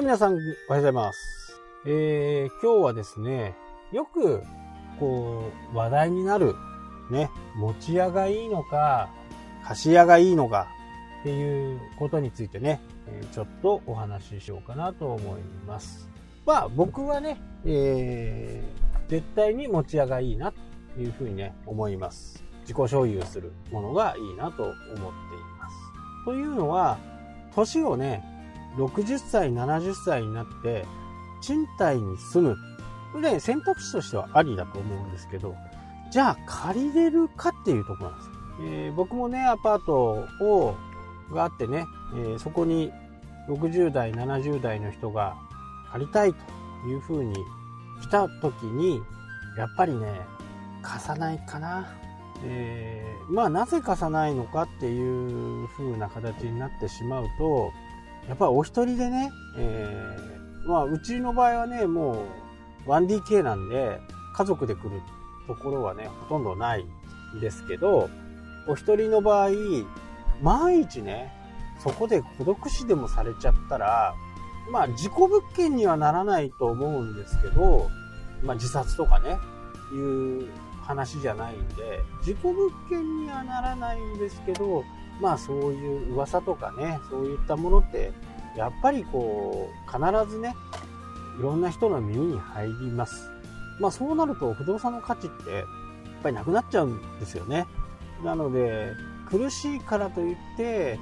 い、皆さん、おはようございます。えー、今日はですね、よく、こう、話題になる、ね、持ち屋がいいのか、貸し屋がいいのか、っていうことについてね、ちょっとお話ししようかなと思います。まあ、僕はね、えー、絶対に持ち屋がいいな、というふうにね、思います。自己所有するものがいいなと思っています。というのは、年をね、60歳、70歳になって、賃貸に住む。これね、選択肢としてはありだと思うんですけど、じゃあ借りれるかっていうとこなんです。えー僕もね、アパートを、があってね、えーそこに60代、70代の人が借りたいというふうに来た時に、やっぱりね、貸さないかな。えーまあなぜ貸さないのかっていう風な形になってしまうと、やっぱりお一人でね、えーまあうちの場合はね、もう 1DK なんで、家族で来るところはね、ほとんどないんですけど、お一人の場合、万一ね、そこで孤独死でもされちゃったら、まあ事故物件にはならないと思うんですけど、まあ自殺とかね、いう話じゃないんで、事故物件にはならないんですけど、まあそういう噂とかね、そういったものって、やっぱりこう、必ずね、いろんな人の耳に入ります。まあそうなると不動産の価値って、やっぱりなくなっちゃうんですよね。なので、苦しいからといって、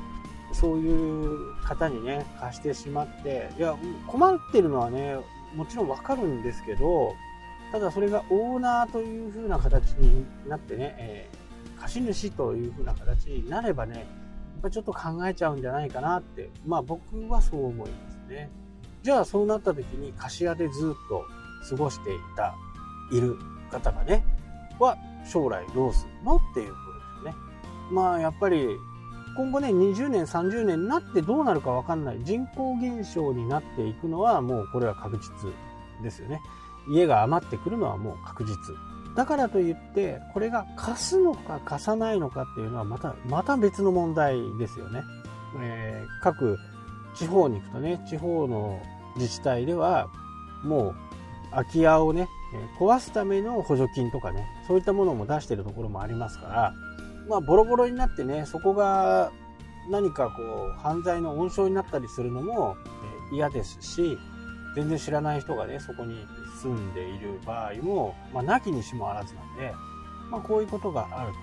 そういう方にね、貸してしまって、いや、困ってるのはね、もちろんわかるんですけど、ただそれがオーナーという風な形になってね、えー貸主という風な形になればね、やっぱちょっと考えちゃうんじゃないかなって、まあ僕はそう思いますね。じゃあそうなった時に貸し屋でずっと過ごしていた、いる方がね、は将来どうするのっていうことですよね。まあやっぱり今後ね、20年、30年になってどうなるかわかんない。人口減少になっていくのはもうこれは確実ですよね。家が余ってくるのはもう確実。だからといって、これが貸すのか貸さないのかっていうのはまた、また別の問題ですよね。えー各地方に行くとね、地方の自治体では、もう空き家をね、壊すための補助金とかね、そういったものも出してるところもありますから、まあ、ボロボロになってね、そこが何かこう、犯罪の温床になったりするのも嫌ですし、全然知らない人がね、そこに住んでいる場合も、まあ、なきにしもあらずなんで、まあ、こういうことがあると。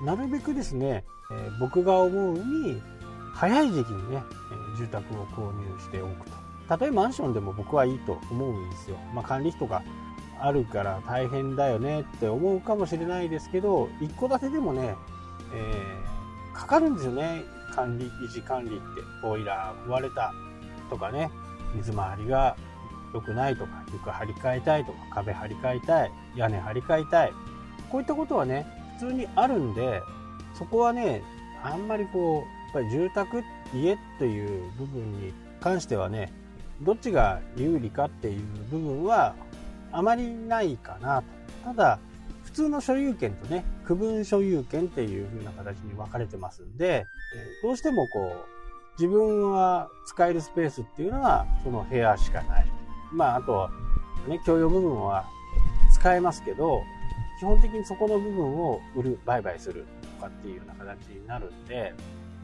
で、なるべくですね、えー僕が思うに、早い時期にね、えー住宅を購入しておくと。たとえマンションでも僕はいいと思うんですよ。まあ、管理費とかあるから大変だよねって思うかもしれないですけど、一戸建てでもね、えーかかるんですよね。管理、維持管理って。ボイラー壊れたとかね、水回りが良くないとか、床張り替えたいとか、壁張り替えたい、屋根張り替えたい。こういったことはね、普通にあるんで、そこはね、あんまりこう、やっぱり住宅、家っていう部分に関してはね、どっちが有利かっていう部分はあまりないかなと。ただ、普通の所有権とね、区分所有権っていう風な形に分かれてますんで、どうしてもこう、自分は使えるスペースっていうのはその部屋しかない。まあ、あとはね、共用部分は使えますけど、基本的にそこの部分を売る、売買するとかっていうような形になるんで、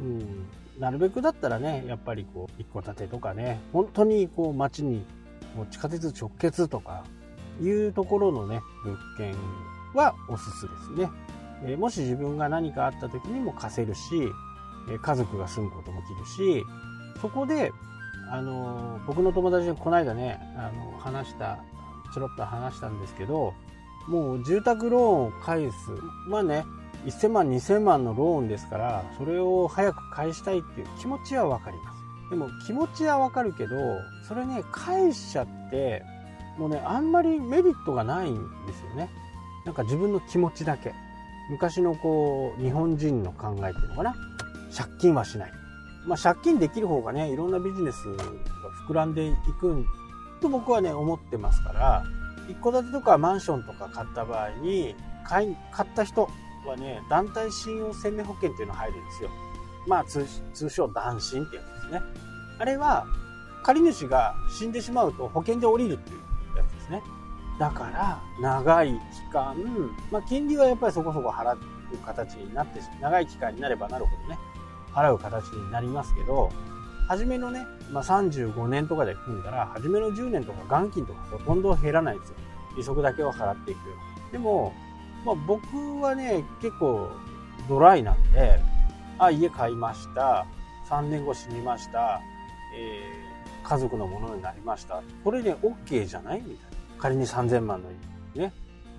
うん、なるべくだったらね、やっぱりこう、一戸建てとかね、本当にこう街にもう地下鉄直結とかいうところのね、物件はおすすですね。えもし自分が何かあった時にも貸せるし、家族が住むこともできるし、そこで、あの僕の友達にこの間ね、あの話した、ちょろっと話したんですけど、もう住宅ローンを返す。まあね、1000万、2000万のローンですから、それを早く返したいっていう気持ちはわかります。でも気持ちはわかるけど、それね、返しちゃって、もうね、あんまりメリットがないんですよね。なんか自分の気持ちだけ。昔のこう、日本人の考えっていうのかな。借金はしない。まあ借金できる方がね、いろんなビジネスが膨らんでいくと僕はね、思ってますから、一戸建てとかマンションとか買った場合に、買い買った人はね、団体信用生命保険っていうのが入るんですよ。まあ通通称団信ってやつですね。あれは、借り主が死んでしまうと保険で降りるっていうやつですね。だから、長い期間、まあ、金利はやっぱりそこそこ払う形になって、長い期間になればなるほどね、払う形になりますけど、初めのね、まあ、35年とかで組んだら、初めの10年とか元金とかほとんど減らないんですよ。利息だけを払っていく。でも、まあ、僕はね、結構ドライなんで、あ、家買いました。3年後死にました。えー、家族のものになりました。これでね、OK じゃないみたいな。仮に3000万の家ね、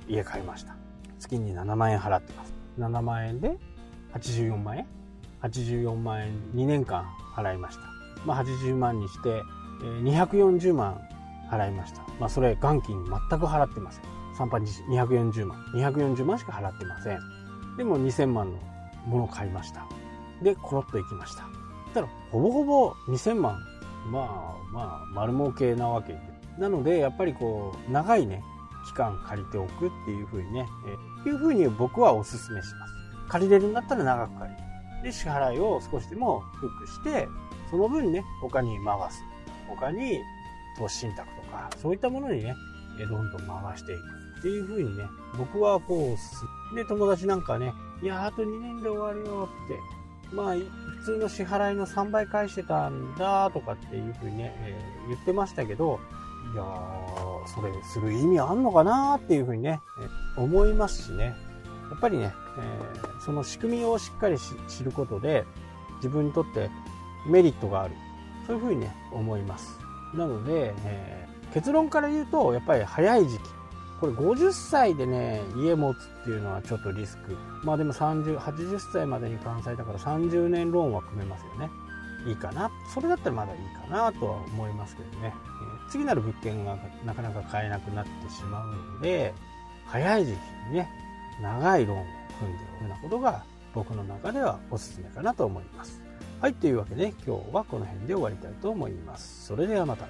家買いました。月に7万円払ってます。7万円で84万円 ?84 万円2年間払いました。まあ、80万にして、240万払いました。まあ、それ元金全く払ってません。3パ日240万。240万しか払ってません。でも2000万のものを買いました。で、コロッと行きました。たら、ほぼほぼ2000万。まあまあ、丸儲けなわけ。なので、やっぱりこう、長いね、期間借りておくっていうふうにね、えいうふうに僕はお勧めします。借りれるんだったら長く借りる。で、支払いを少しでも低くして、その分ね、他に回す。他に投資信託とか、そういったものにね、どんどん回していくっていう風にね、僕はこう、で、友達なんかね、いや、あと2年で終わるよって、まあ、普通の支払いの3倍返してたんだとかっていう風にね、えー、言ってましたけど、いやー、それする意味あんのかなっていう風にね、思いますしね。やっぱりね、えー、その仕組みをしっかり知ることで、自分にとってメリットがある。そういうふうにね、思います。なので、えー、結論から言うと、やっぱり早い時期。これ50歳でね、家持つっていうのはちょっとリスク。まあでも30、80歳までに完済だから30年ローンは組めますよね。いいかな。それだったらまだいいかなとは思いますけどね。えー、次なる物件がなかなか買えなくなってしまうので、早い時期にね、長いローンを組んでおくようなことが僕の中ではおすすめかなと思います。はい、というわけで今日はこの辺で終わりたいと思います。それではまた。